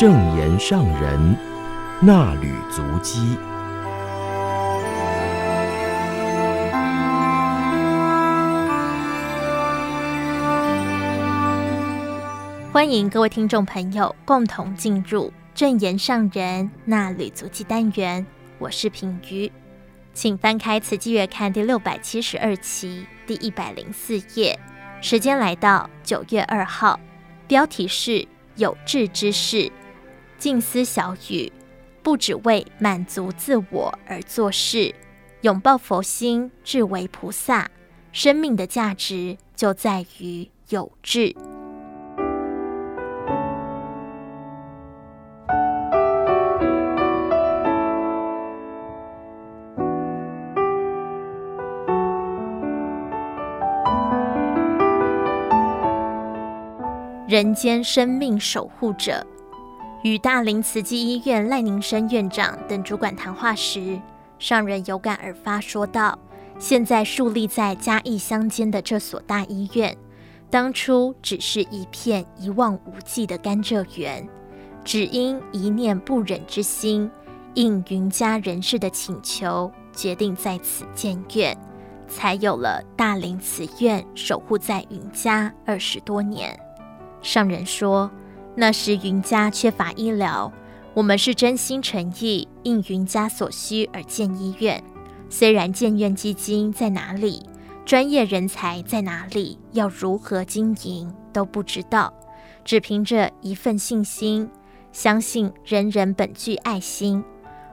正言上人那履足迹。欢迎各位听众朋友共同进入正言上人那履足迹单元，我是品瑜，请翻开《慈济月刊》第六百七十二期第一百零四页，时间来到九月二号，标题是“有志之士”，静思小语，不只为满足自我而做事，拥抱佛心，志为菩萨，生命的价值就在于有志。人间生命守护者，与大林慈济医院赖宁生院长等主管谈话时，上人有感而发，说道：“现在树立在嘉义乡间的这所大医院，当初只是一片一望无际的甘蔗园，只因一念不忍之心，应云家人士的请求，决定在此建院，才有了大林慈院，守护在云家二十多年。”上人说：“那时云家缺乏医疗，我们是真心诚意应云家所需而建医院。虽然建院基金在哪里，专业人才在哪里，要如何经营都不知道，只凭着一份信心，相信人人本具爱心。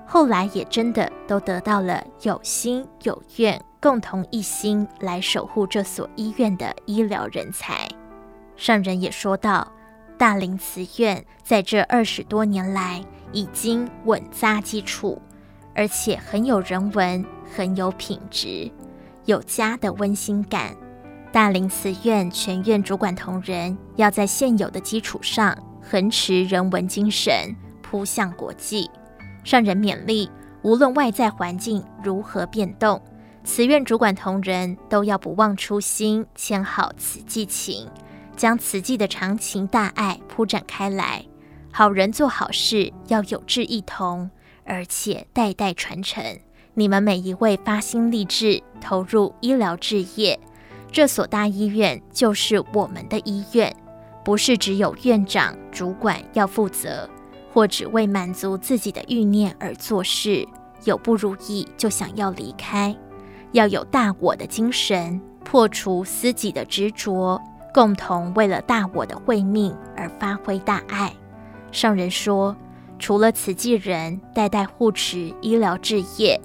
后来也真的都得到了有心有愿、共同一心来守护这所医院的医疗人才。”上人也说道：“大林慈院在这二十多年来已经稳扎基础，而且很有人文，很有品质，有家的温馨感。大林慈院全院主管同仁要在现有的基础上，恒持人文精神，扑向国际。让人勉励，无论外在环境如何变动，慈院主管同仁都要不忘初心，牵好慈济情。”将慈济的长情大爱铺展开来，好人做好事要有志一同，而且代代传承。你们每一位发心立志投入医疗志业，这所大医院就是我们的医院，不是只有院长主管要负责，或只为满足自己的欲念而做事，有不如意就想要离开，要有大我的精神，破除私己的执着。共同为了大我的慧命而发挥大爱。上人说，除了慈济人代代护持医疗置业，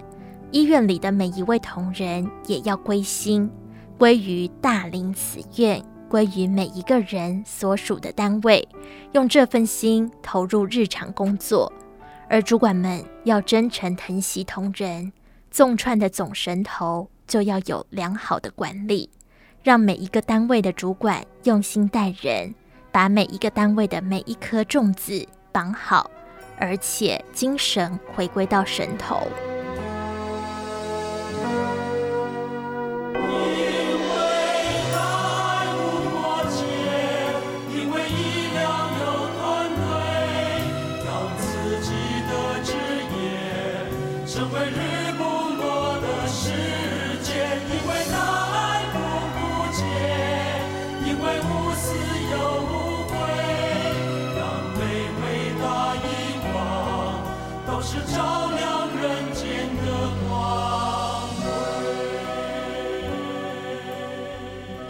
医院里的每一位同仁也要归心，归于大林慈院，归于每一个人所属的单位，用这份心投入日常工作。而主管们要真诚疼惜同仁，纵串的总神头就要有良好的管理。让每一个单位的主管用心待人，把每一个单位的每一颗种子绑好，而且精神回归到神头。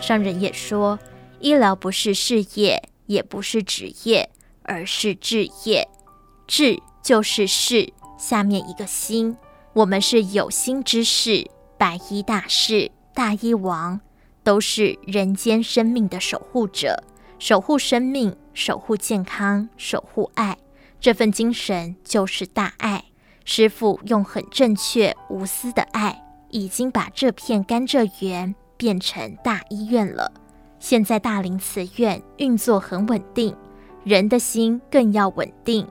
上人也说，医疗不是事业，也不是职业，而是志业。志就是事，下面一个心。我们是有心之士，白衣大士、大医王，都是人间生命的守护者，守护生命，守护健康，守护爱。这份精神就是大爱。师父用很正确、无私的爱，已经把这片甘蔗园。变成大医院了。现在大林慈院运作很稳定，人的心更要稳定。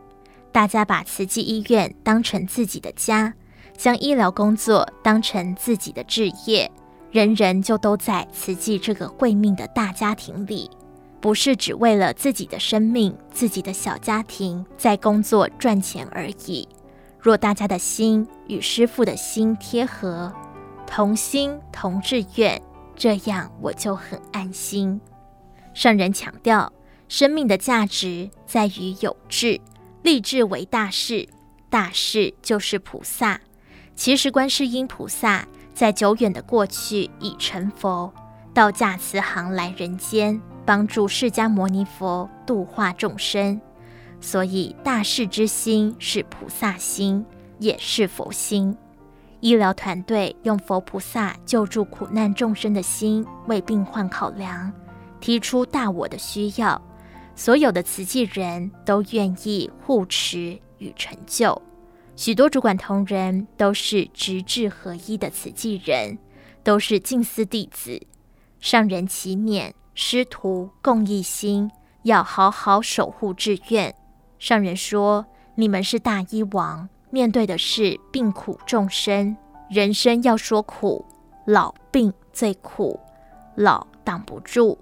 大家把慈济医院当成自己的家，将医疗工作当成自己的志业，人人就都在慈济这个慧命的大家庭里。不是只为了自己的生命、自己的小家庭在工作赚钱而已。若大家的心与师父的心贴合，同心同志愿，这样我就很安心。圣人强调，生命的价值在于有志，立志为大事，大事就是菩萨。其实，观世音菩萨在久远的过去已成佛，到驾慈航来人间，帮助释迦牟尼佛度化众生。所以，大事之心是菩萨心，也是佛心。医疗团队用佛菩萨救助苦难众生的心为病患考量，提出大我的需要，所有的慈济人都愿意护持与成就。许多主管同仁都是直志合一的慈济人，都是净思弟子。上人祈勉师徒共一心，要好好守护志愿。上人说：“你们是大医王。”面对的是病苦众生，人生要说苦，老病最苦，老挡不住，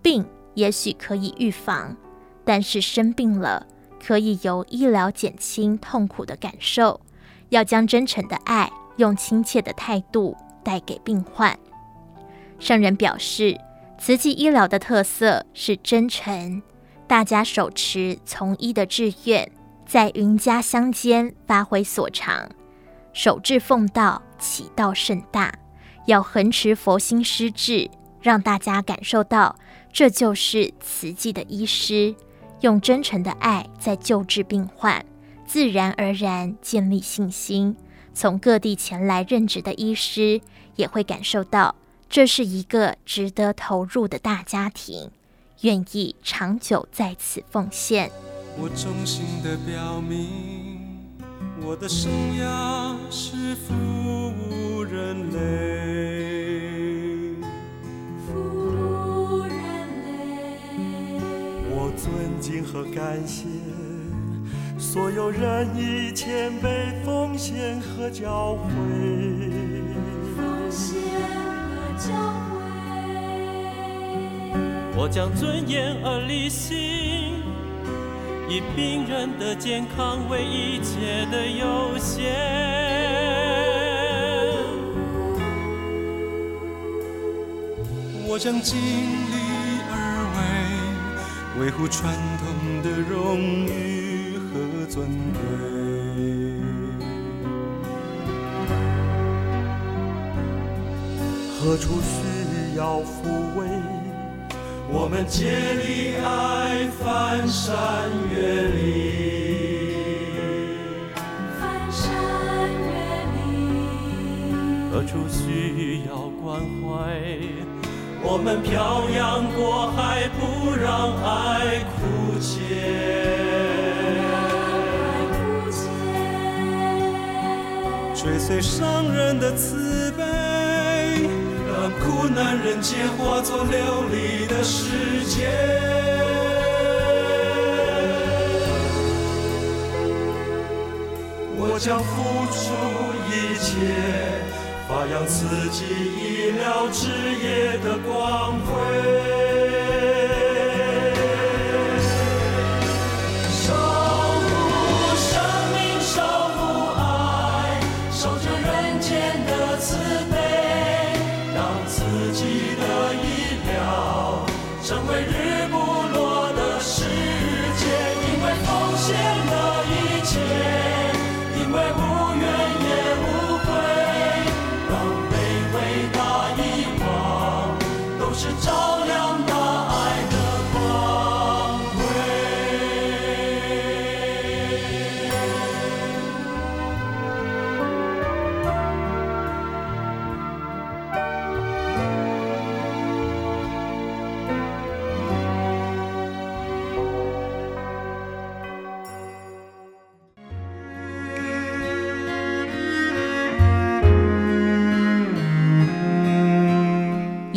病也许可以预防，但是生病了，可以由医疗减轻痛苦的感受。要将真诚的爱，用亲切的态度带给病患。上人表示，慈济医疗的特色是真诚，大家手持从医的志愿。在云家乡间发挥所长，守志奉道，启道甚大。要恒持佛心施志，让大家感受到这就是慈济的医师，用真诚的爱在救治病患，自然而然建立信心。从各地前来任职的医师也会感受到，这是一个值得投入的大家庭，愿意长久在此奉献。我衷心的表明，我的生涯是服务人类，服务人类。我尊敬和感谢所有人以谦卑奉献和教诲，奉献和教诲。我将尊严而立信。以病人的健康为一切的优先，我将尽力而为，维护传统的荣誉和尊贵。何处需要抚慰？我们竭力爱，翻山越岭，翻山越岭。何处需要关怀？我们漂洋过海，不让爱枯竭，追随上人的慈。苦难人间化作琉璃的世界。我将付出一切，发扬自己意料之业的光辉。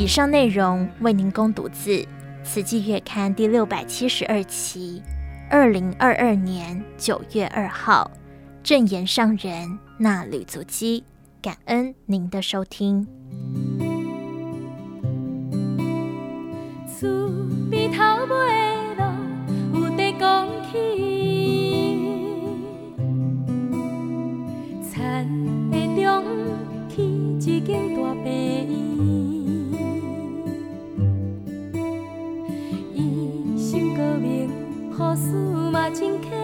以上内容为您供读自《慈济月刊》第六百七十二期，二零二二年九月二号，正言上人那吕足基，感恩您的收听。一间大病。嘛真客气，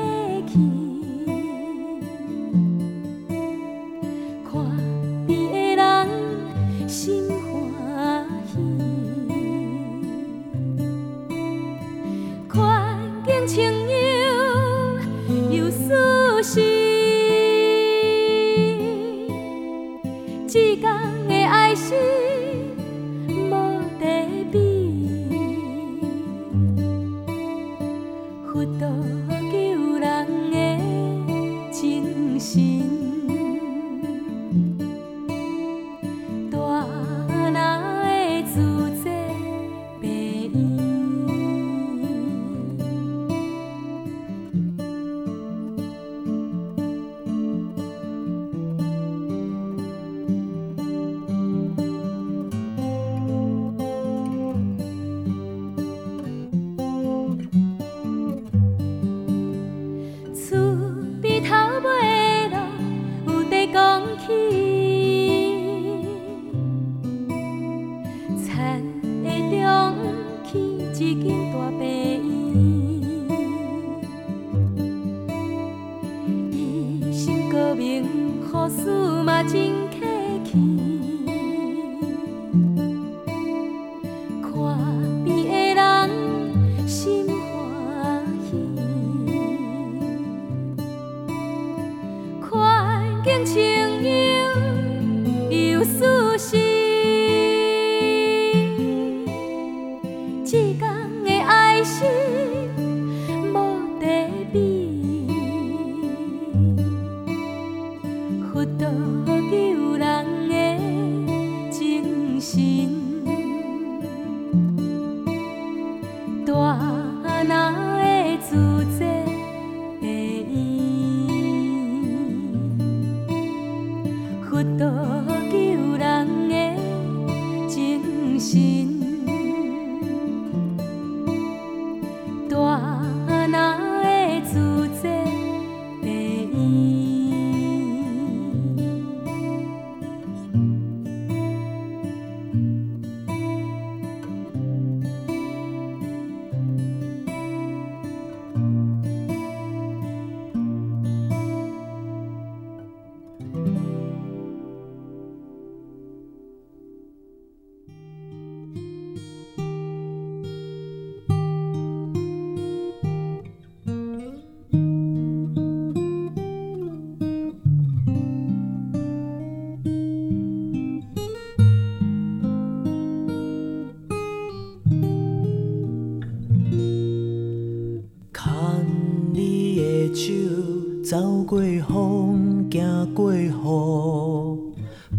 走过风，走过雨，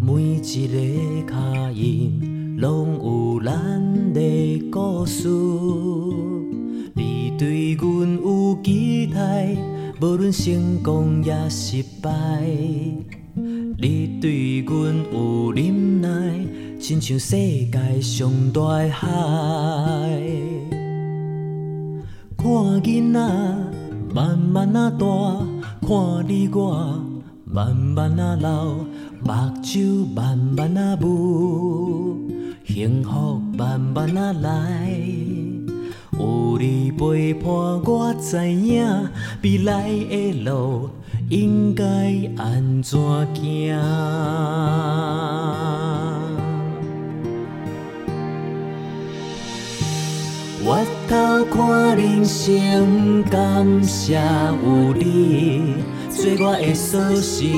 每一个脚印拢有咱的故事。你对阮有期待，无论成功也失败。你对阮有忍耐，亲像世界上大海。看囡仔慢慢啊大。看你我慢慢啊老，目睭慢慢啊雾，幸福慢慢啊来。有你陪伴，我知影未来的路应该安怎行。回头看人生，感谢有你做我的锁匙，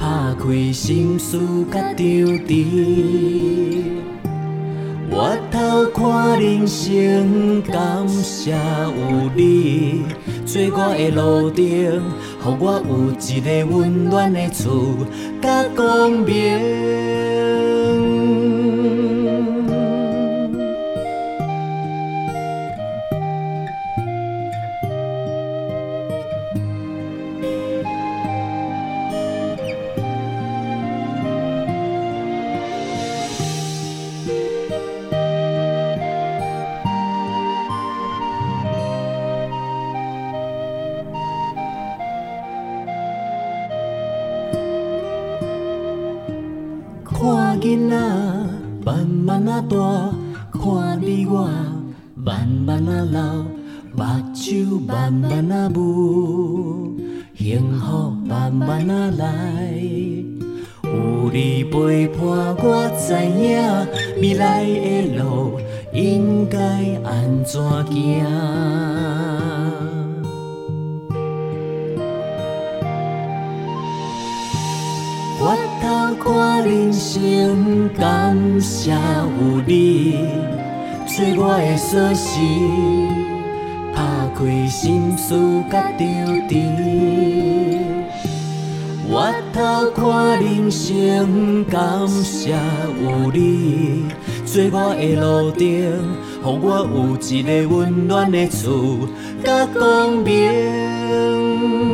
打开心事甲张弛。我头看人生，感谢有你，做我的路灯，予我有一个温暖的厝，甲光明。囡仔慢慢啊大，看你我慢慢啊老，目睭慢慢啊雾，幸福慢慢啊来。有你陪伴，我知影未来的路应该安怎行。人生，感谢有你，做我的锁匙，打开心事甲着知。我头看人生，感谢有你，做我的路灯，予我有一个温暖的厝甲光明。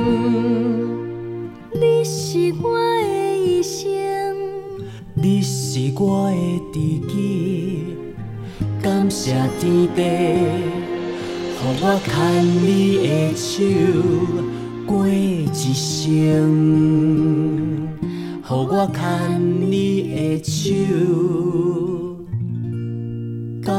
是我的知己，感谢天地，予我牵你的手过一生，予我牵你的手到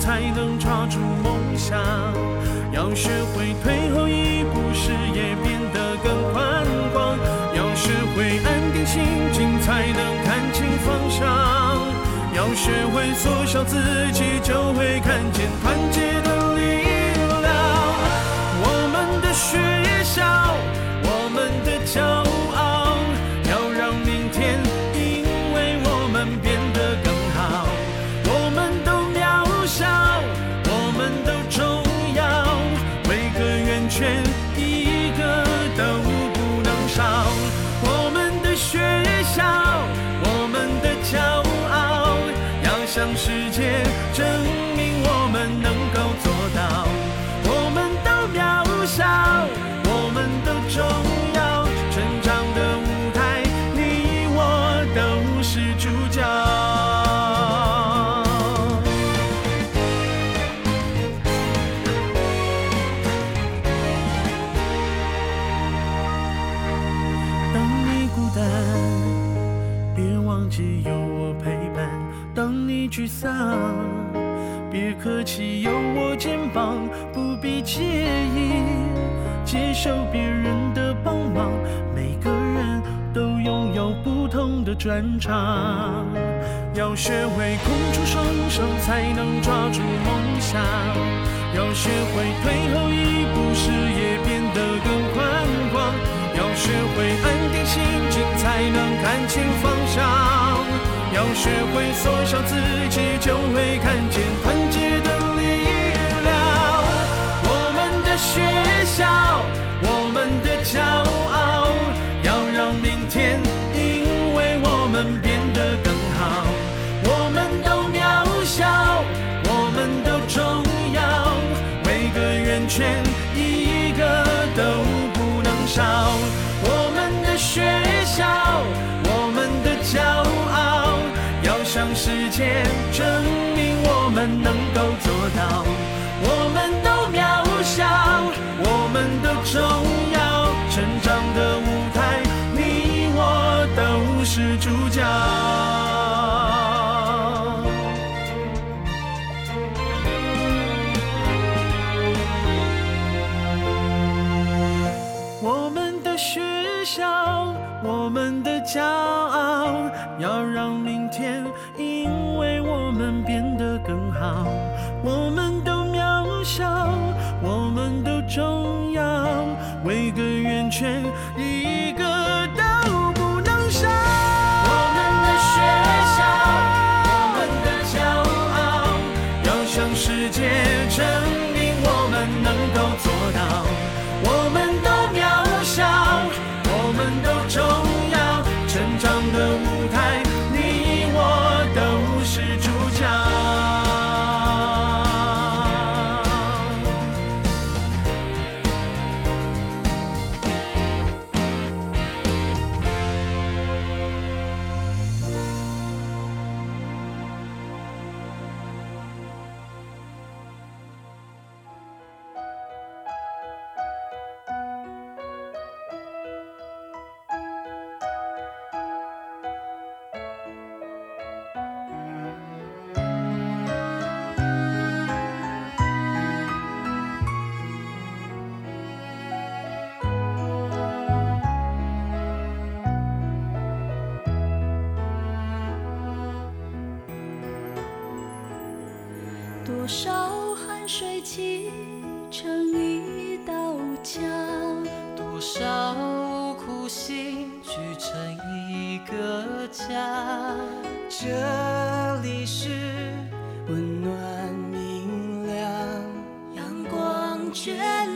才能抓住梦想。要学会退后一步视野变得更宽广。要学会安定心境才能看清方向。要学会缩小自己就会看见他。别忘记有我陪伴，当你沮丧，别客气，有我肩膀，不必介意接受别人的帮忙。每个人都拥有不同的专长，要学会空出双手才能抓住梦想，要学会退后一步，视野变得更宽广，要学会安定心。才能看清方向，要学会缩小自己，就会看见团结的力量。我们的学校，证明我们能够做到。能够做到我们多少汗水砌成一道墙多少苦心聚成一个家。这里是温暖明亮阳光眷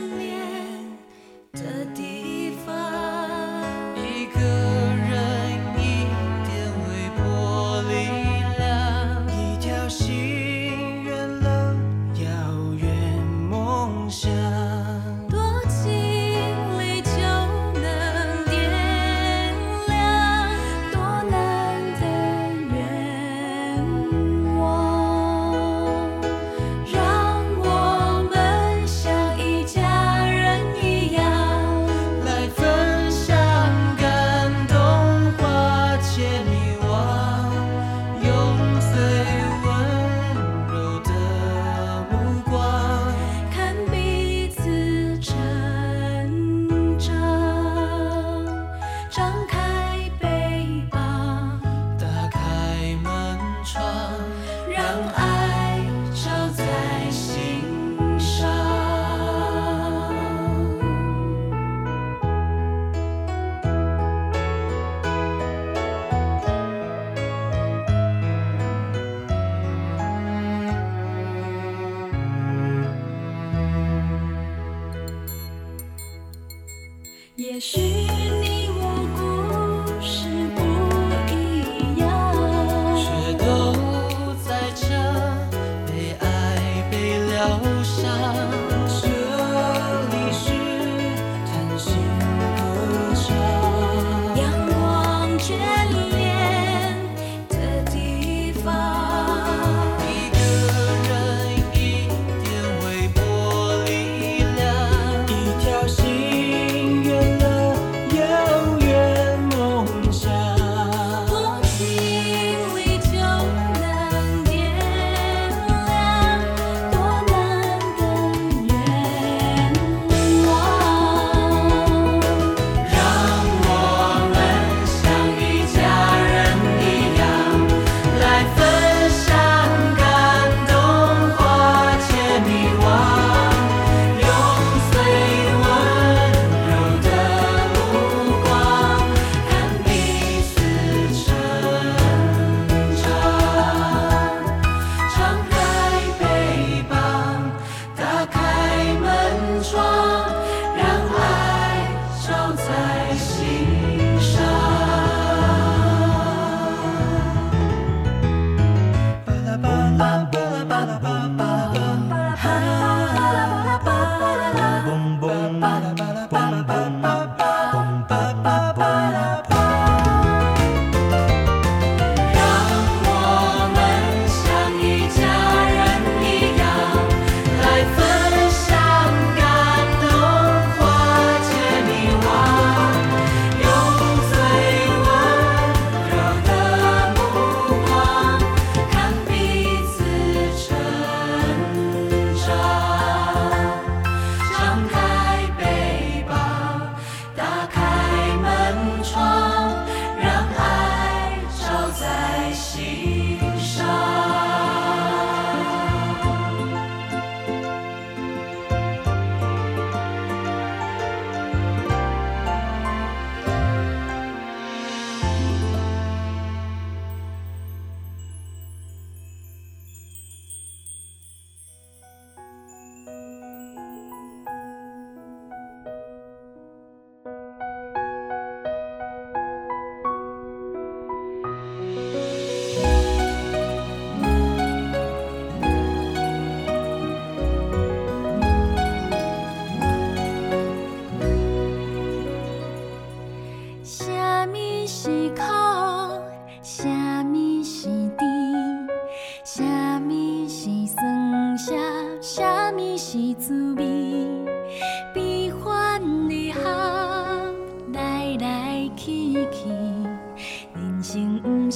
why.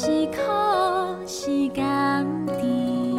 是苦是甘甜。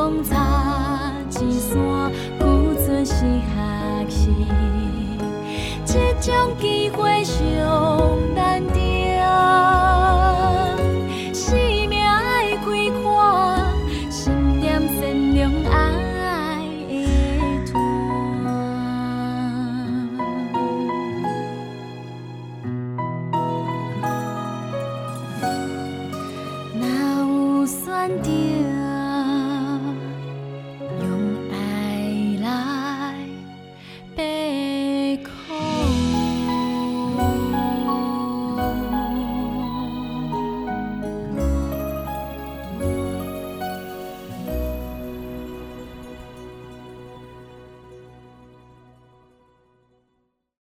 讲差一线，旧船是学习，这种机会。